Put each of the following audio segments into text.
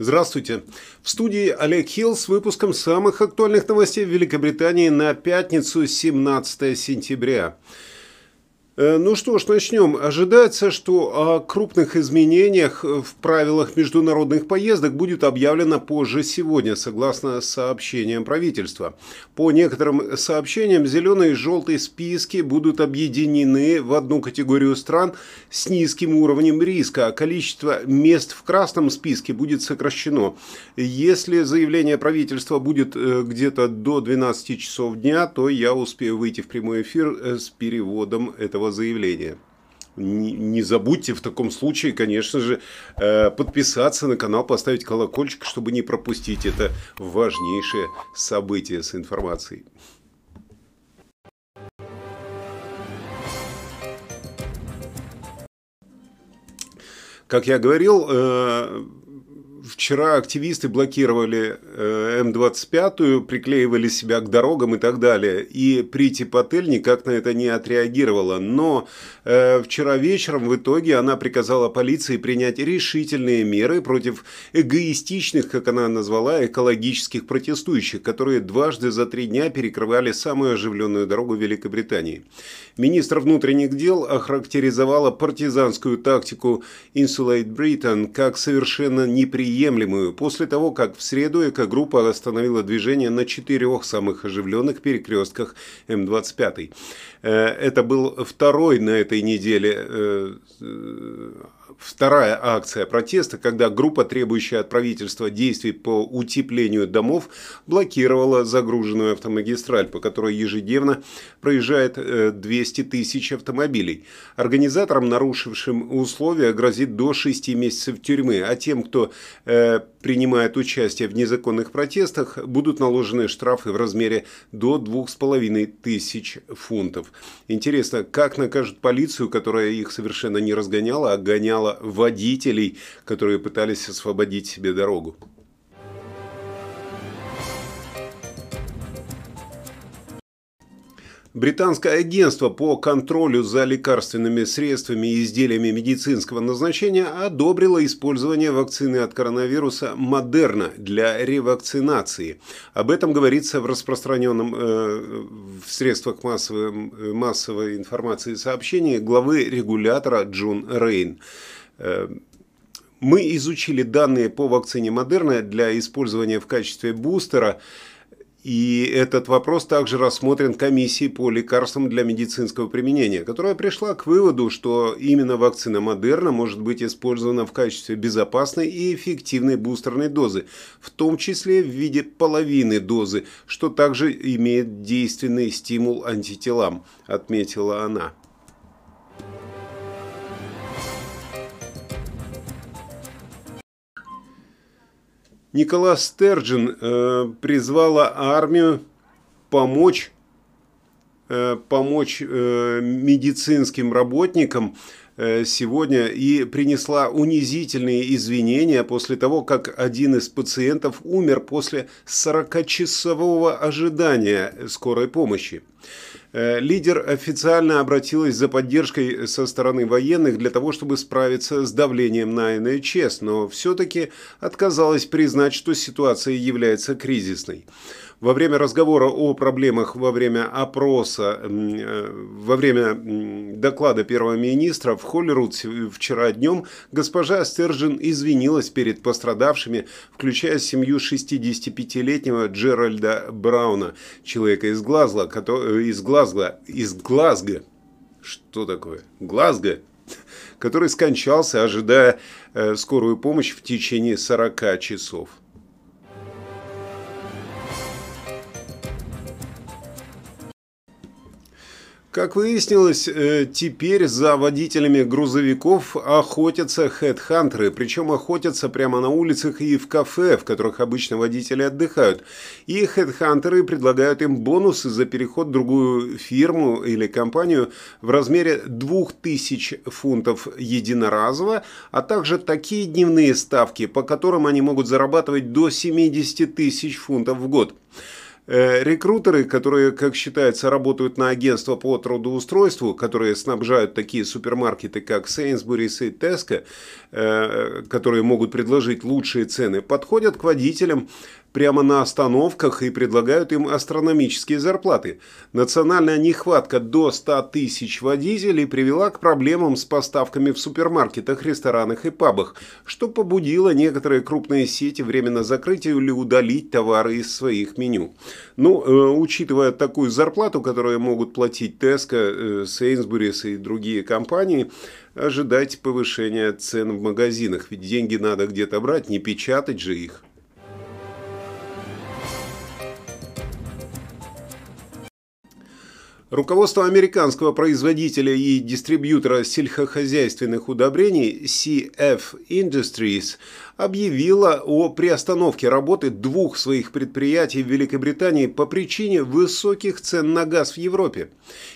Здравствуйте. В студии Олег Хилл с выпуском самых актуальных новостей в Великобритании на пятницу 17 сентября. Э, ну что ж, начнем. Ожидается, что о крупных изменениях в правилах международных поездок будет объявлено позже сегодня, согласно сообщениям правительства. По некоторым сообщениям, зеленые и желтые списки будут объединены в одну категорию стран с низким уровнем риска, а количество мест в красном списке будет сокращено. Если заявление правительства будет э, где-то до 12 часов дня, то я успею выйти в прямой эфир э, с переводом этого заявления. Не, забудьте в таком случае, конечно же, э, подписаться на канал, поставить колокольчик, чтобы не пропустить это важнейшее событие с информацией. Как я говорил, э, вчера активисты блокировали э, М-25, приклеивали себя к дорогам и так далее. И Прити Патель никак на это не отреагировала. Но э, вчера вечером в итоге она приказала полиции принять решительные меры против эгоистичных, как она назвала, экологических протестующих, которые дважды за три дня перекрывали самую оживленную дорогу Великобритании. Министр внутренних дел охарактеризовала партизанскую тактику Insulate Britain как совершенно неприемлемую после того, как в среду эко-группа остановила движение на четырех самых оживленных перекрестках М25. Э, это был второй на этой неделе э, вторая акция протеста, когда группа, требующая от правительства действий по утеплению домов, блокировала загруженную автомагистраль, по которой ежедневно проезжает 200 э, тысяч автомобилей. Организаторам, нарушившим условия, грозит до 6 месяцев тюрьмы, а тем, кто э, принимает участие в незаконных протестах, будут наложены штрафы в размере до 2,5 тысяч фунтов. Интересно, как накажут полицию, которая их совершенно не разгоняла, а гоняла водителей, которые пытались освободить себе дорогу. Британское агентство по контролю за лекарственными средствами и изделиями медицинского назначения одобрило использование вакцины от коронавируса Модерна для ревакцинации. Об этом говорится в распространенном э, в средствах массовой, массовой информации сообщении главы регулятора Джун Рейн. Э, мы изучили данные по вакцине Модерна для использования в качестве бустера. И этот вопрос также рассмотрен комиссией по лекарствам для медицинского применения, которая пришла к выводу, что именно вакцина Модерна может быть использована в качестве безопасной и эффективной бустерной дозы, в том числе в виде половины дозы, что также имеет действенный стимул антителам, отметила она. Николас Стерджин э, призвала армию помочь, э, помочь э, медицинским работникам сегодня и принесла унизительные извинения после того, как один из пациентов умер после 40-часового ожидания скорой помощи. Э, лидер официально обратилась за поддержкой со стороны военных для того, чтобы справиться с давлением на НХС, но все-таки отказалась признать, что ситуация является кризисной во время разговора о проблемах во время опроса, э, во время доклада первого министра в Холлируд вчера днем госпожа Стержин извинилась перед пострадавшими, включая семью 65-летнего Джеральда Брауна, человека из Глазго, из Глазго, из Глазго, что такое? Глазго, который скончался, ожидая э, скорую помощь в течение 40 часов. Как выяснилось, э, теперь за водителями грузовиков охотятся хедхантеры, причем охотятся прямо на улицах и в кафе, в которых обычно водители отдыхают. И хедхантеры предлагают им бонусы за переход в другую фирму или компанию в размере 2000 фунтов единоразово, а также такие дневные ставки, по которым они могут зарабатывать до 70 тысяч фунтов в год. Э, рекрутеры, которые, как считается, работают на агентство по трудоустройству, которые снабжают такие супермаркеты, как Sainsbury's и Tesco, э, которые могут предложить лучшие цены, подходят к водителям прямо на остановках и предлагают им астрономические зарплаты. Национальная нехватка до 100 тысяч водителей привела к проблемам с поставками в супермаркетах, ресторанах и пабах, что побудило некоторые крупные сети временно закрыть или удалить товары из своих меню. Ну, э, учитывая такую зарплату, которую могут платить Tesco, э, Sainsbury's и другие компании, ожидать повышения цен в магазинах, ведь деньги надо где-то брать, не печатать же их. Руководство американского производителя и дистрибьютора сельскохозяйственных удобрений CF Industries объявило о приостановке работы двух своих предприятий в Великобритании по причине высоких цен на газ в Европе.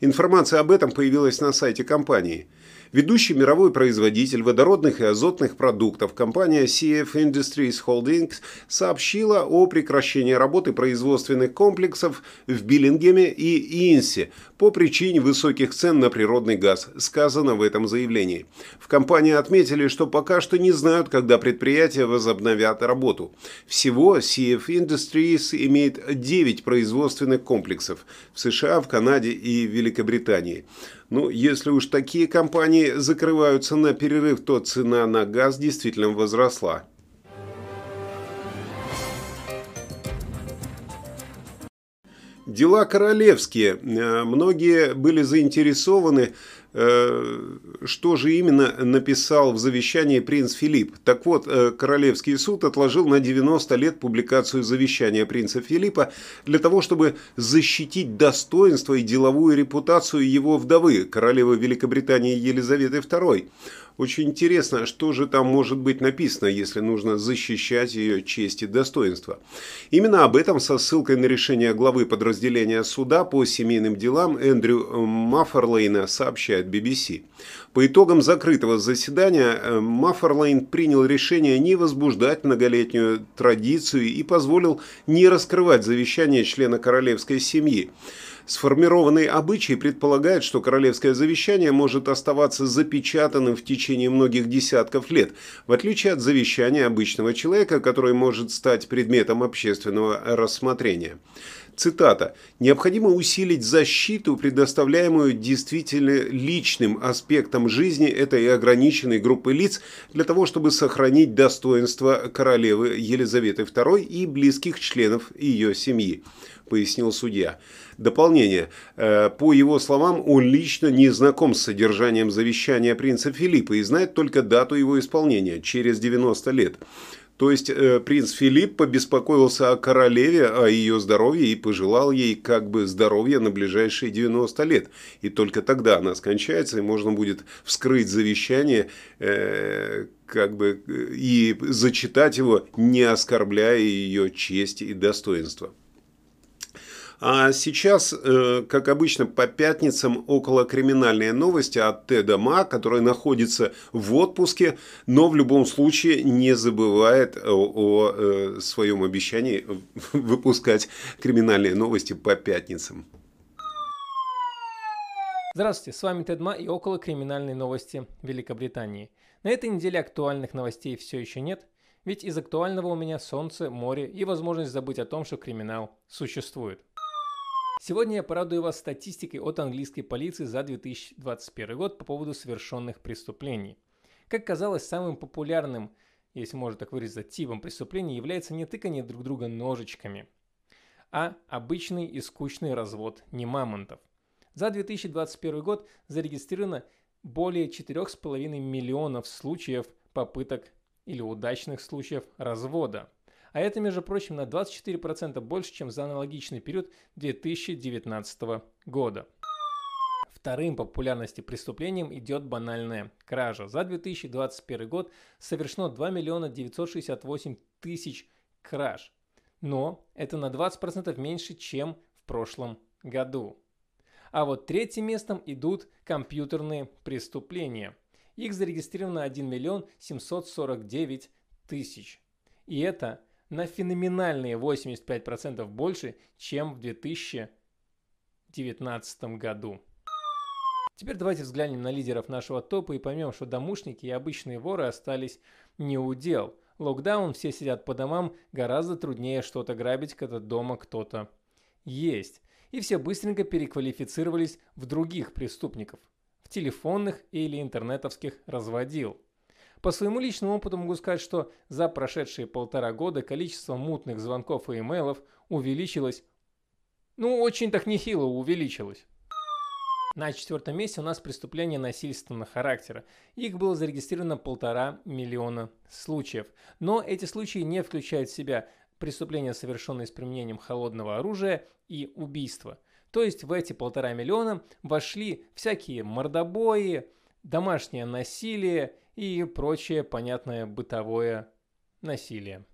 Информация об этом появилась на сайте компании. Ведущий мировой производитель водородных и азотных продуктов компания CF Industries Holdings сообщила о прекращении работы производственных комплексов в Биллингеме и Инсе по причине высоких цен на природный газ, сказано в этом заявлении. В компании отметили, что пока что не знают, когда предприятия возобновят работу. Всего CF Industries имеет 9 производственных комплексов в США, в Канаде и Великобритании. Ну, если уж такие компании закрываются на перерыв, то цена на газ действительно возросла. Дела королевские. Э, многие были заинтересованы что же именно написал в завещании принц Филипп. Так вот, э, Королевский суд отложил на 90 лет публикацию завещания принца Филиппа для того, чтобы защитить достоинство и деловую репутацию его вдовы, королевы Великобритании Елизаветы II. Очень интересно, что же там может быть написано, если нужно защищать ее честь и достоинство. Именно об этом со ссылкой на решение главы подразделения суда по семейным делам Эндрю Мафферлейна сообщает BBC. По итогам закрытого заседания э, Мафферлейн принял решение не возбуждать многолетнюю традицию и позволил не раскрывать завещание члена королевской семьи. Сформированный обычай предполагает, что королевское завещание может оставаться запечатанным в течение многих десятков лет, в отличие от завещания обычного человека, который может стать предметом общественного рассмотрения. Цитата. «Необходимо усилить защиту, предоставляемую действительно личным аспектам жизни этой ограниченной группы лиц для того, чтобы сохранить достоинство королевы Елизаветы II и близких членов ее семьи», пояснил судья. Дополнение. Э, по его словам, он лично не знаком с содержанием завещания принца Филиппа и знает только дату его исполнения – через 90 лет. То есть э, принц Филипп побеспокоился о королеве, о ее здоровье и пожелал ей как бы здоровья на ближайшие 90 лет. И только тогда она скончается, и можно будет вскрыть завещание э, как бы, и зачитать его, не оскорбляя ее честь и достоинство. А сейчас, э, как обычно, по пятницам около криминальные новости от Теда Ма, который находится в отпуске, но в любом случае не забывает о, э, своем обещании выпускать криминальные новости по пятницам. Здравствуйте, с вами Тед Ма и около криминальной новости Великобритании. На этой неделе актуальных новостей все еще нет, ведь из актуального у меня солнце, море и возможность забыть о том, что криминал существует. Сегодня я порадую вас статистикой от английской полиции за 2021 год по поводу совершенных преступлений. Как казалось, самым популярным, если можно так выразиться, типом преступлений является не тыкание друг друга ножичками, а обычный и скучный развод не мамонтов. За 2021 год зарегистрировано более 4,5 миллионов случаев попыток или удачных случаев развода – а это, между прочим, на 24% больше, чем за аналогичный период 2019 года. Вторым по популярности преступлением идет банальная кража. За 2021 год совершено 2 миллиона 968 тысяч краж. Но это на 20% меньше, чем в прошлом году. А вот третьим местом идут компьютерные преступления. Их зарегистрировано 1 миллион 749 тысяч. И это на феноменальные 85% больше, чем в 2019 году. Теперь давайте взглянем на лидеров нашего топа и поймем, что домушники и обычные воры остались не у дел. Локдаун, все сидят по домам, гораздо труднее что-то грабить, когда дома кто-то есть. И все быстренько переквалифицировались в других преступников, в телефонных или интернетовских разводил. По своему личному опыту могу сказать, что за прошедшие полтора года количество мутных звонков и имейлов увеличилось, ну очень так нехило увеличилось. На четвертом месте у нас преступления насильственного характера. Их было зарегистрировано полтора миллиона случаев. Но эти случаи не включают в себя преступления, совершенные с применением холодного оружия и убийства. То есть в эти полтора миллиона вошли всякие мордобои, домашнее насилие и прочее понятное бытовое насилие.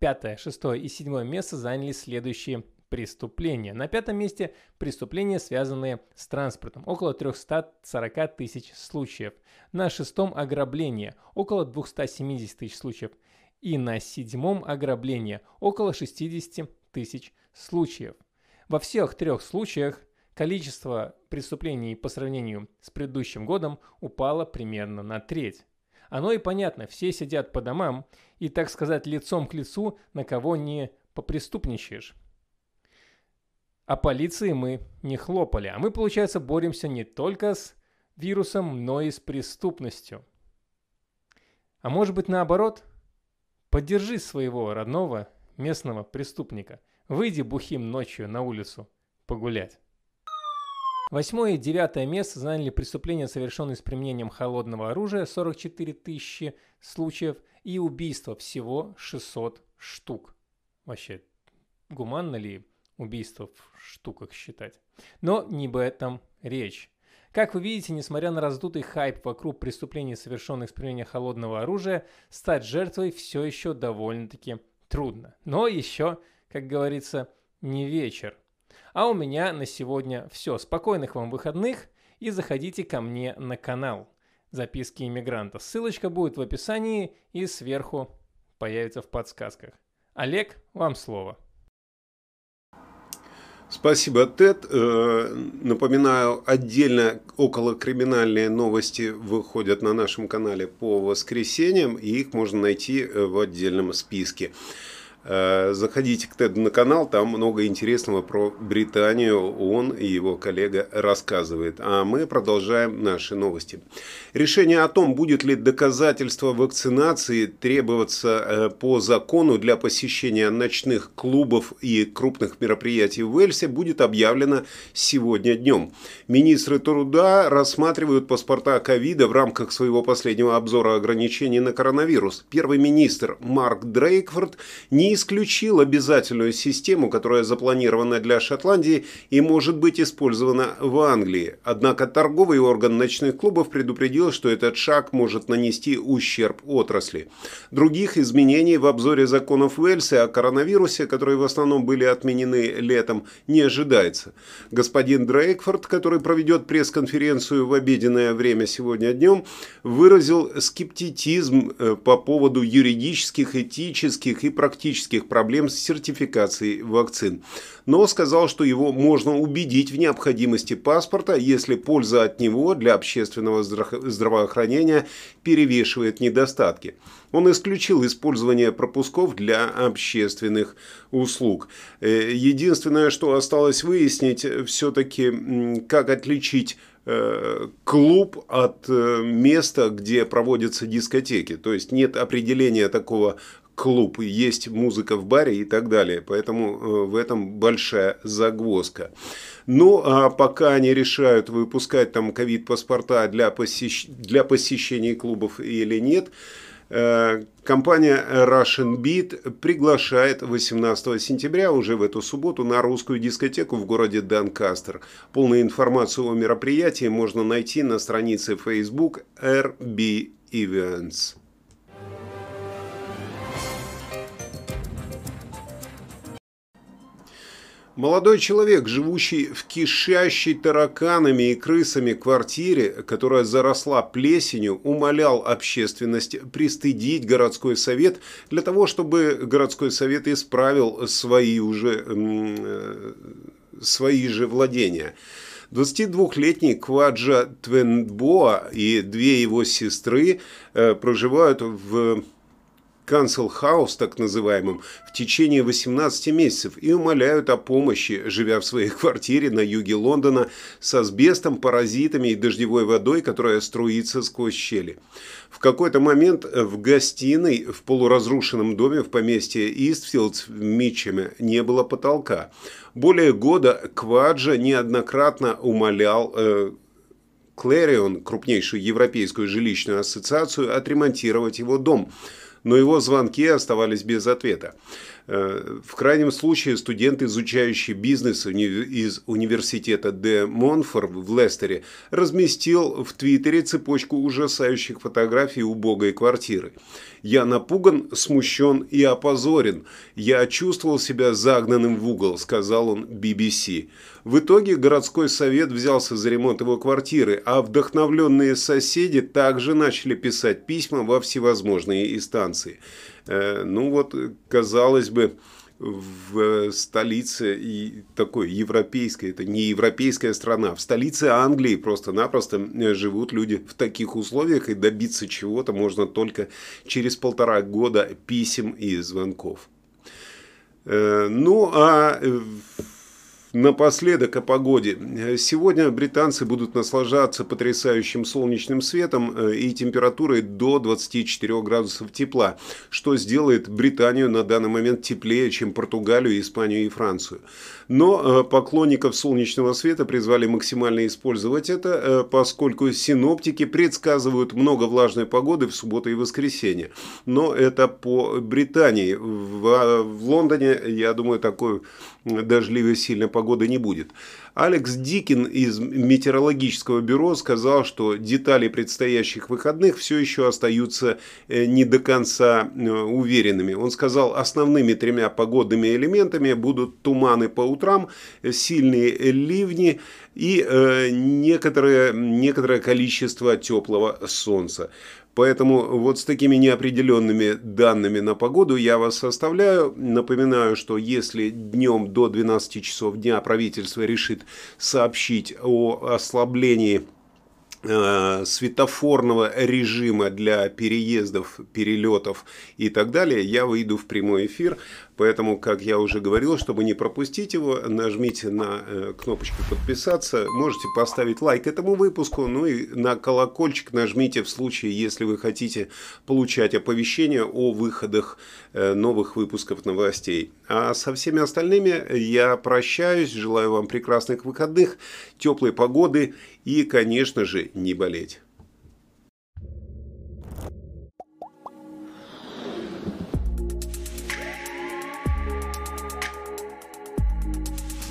Пятое, шестое и седьмое место заняли следующие преступления. На пятом месте преступления, связанные с транспортом. Около 340 тысяч случаев. На шестом ограбление. Около 270 тысяч случаев. И на седьмом ограбление. Около 60 тысяч случаев. Во всех трех случаях количество преступлений по сравнению с предыдущим годом упало примерно на треть. Оно и понятно, все сидят по домам и, так сказать, лицом к лицу на кого не попреступничаешь. А полиции мы не хлопали. А мы, получается, боремся не только с вирусом, но и с преступностью. А может быть наоборот? Поддержи своего родного местного преступника. Выйди бухим ночью на улицу погулять. Восьмое и девятое место заняли преступления, совершенные с применением холодного оружия, 44 тысячи случаев, и убийства всего 600 штук. Вообще, гуманно ли убийства в штуках считать. Но не об этом речь. Как вы видите, несмотря на раздутый хайп вокруг преступлений, совершенных с применением холодного оружия, стать жертвой все еще довольно-таки трудно. Но еще, как говорится, не вечер. А у меня на сегодня все. Спокойных вам выходных и заходите ко мне на канал «Записки иммигранта». Ссылочка будет в описании и сверху появится в подсказках. Олег, вам слово. Спасибо, Тед. Э, напоминаю, отдельно около криминальные новости выходят на нашем канале по воскресеньям, и их можно найти э, в отдельном списке. Э, заходите к Теду на канал, там много интересного про Британию он и его коллега рассказывает. А мы продолжаем наши новости. Решение о том, будет ли доказательство вакцинации требоваться э, по закону для посещения ночных клубов и крупных мероприятий в Уэльсе, будет объявлено сегодня днем. Министры труда рассматривают паспорта ковида в рамках своего последнего обзора ограничений на коронавирус. Первый министр Марк Дрейкфорд не исключил обязательную систему, которая запланирована для Шотландии и может быть использована в Англии. Однако торговый орган ночных клубов предупредил, что этот шаг может нанести ущерб отрасли. Других изменений в обзоре законов Уэльса о коронавирусе, которые в основном были отменены летом, не ожидается. Господин Дрейкфорд, который проведет пресс-конференцию в обеденное время сегодня днем, выразил скептицизм э, по поводу юридических, этических и практических практических проблем с сертификацией вакцин, но сказал, что его можно убедить в необходимости паспорта, если польза от него для общественного здравоохранения перевешивает недостатки. Он исключил использование пропусков для общественных услуг. Э, единственное, что осталось выяснить, все-таки как отличить э, клуб от э, места, где проводятся дискотеки. То есть нет определения такого клуб, есть музыка в баре и так далее. Поэтому э, в этом большая загвоздка. Ну, а пока они решают, выпускать там ковид-паспорта для, посещ... для посещения клубов или нет, э, компания Russian Beat приглашает 18 сентября, уже в эту субботу, на русскую дискотеку в городе Донкастер. Полную информацию о мероприятии можно найти на странице Facebook RB Events. Молодой человек, живущий в кишащей тараканами и крысами квартире, которая заросла плесенью, умолял общественность пристыдить городской совет для того, чтобы городской совет исправил свои уже э, свои же владения. 22-летний Кваджа Твенбоа и две его сестры э, проживают в Council House, так называемым, в течение 18 месяцев и умоляют о помощи, живя в своей квартире на юге Лондона с асбестом, паразитами и дождевой водой, которая струится сквозь щели. В какой-то момент в гостиной в полуразрушенном доме в поместье Истфилдс в Митчеме не было потолка. Более года Кваджа неоднократно умолял э, Клэрион, крупнейшую европейскую жилищную ассоциацию, отремонтировать его дом – но его звонки оставались без ответа. В крайнем случае студент, изучающий бизнес из университета Де Монфор в Лестере, разместил в Твиттере цепочку ужасающих фотографий убогой квартиры. «Я напуган, смущен и опозорен. Я чувствовал себя загнанным в угол», – сказал он BBC. В итоге городской совет взялся за ремонт его квартиры, а вдохновленные соседи также начали писать письма во всевозможные инстанции. Э, ну вот, казалось бы, в столице и такой европейской, это не европейская страна, в столице Англии просто-напросто э, живут люди в таких условиях, и добиться чего-то можно только через полтора года писем и звонков. Э, ну, а Напоследок о погоде. Сегодня британцы будут наслаждаться потрясающим солнечным светом э, и температурой до 24 градусов тепла, что сделает Британию на данный момент теплее, чем Португалию, Испанию и Францию. Но э, поклонников солнечного света призвали максимально использовать это, э, поскольку синоптики предсказывают много влажной погоды в субботу и воскресенье. Но это по Британии. В, в Лондоне, я думаю, такой дождливой сильной погоды не будет. Алекс Дикин из метеорологического бюро сказал, что детали предстоящих выходных все еще остаются э, не до конца э, уверенными. Он сказал, основными тремя погодными элементами будут туманы по утрам, сильные ливни и э, некоторое, некоторое количество теплого солнца. Поэтому вот с такими неопределенными данными на погоду я вас оставляю. Напоминаю, что если днем до 12 часов дня правительство решит сообщить о ослаблении светофорного режима для переездов, перелетов и так далее, я выйду в прямой эфир. Поэтому, как я уже говорил, чтобы не пропустить его, нажмите на э, кнопочку подписаться. Можете поставить лайк этому выпуску, ну и на колокольчик нажмите в случае, если вы хотите получать оповещения о выходах э, новых выпусков новостей. А со всеми остальными я прощаюсь, желаю вам прекрасных выходных, теплой погоды и, конечно же, не болеть.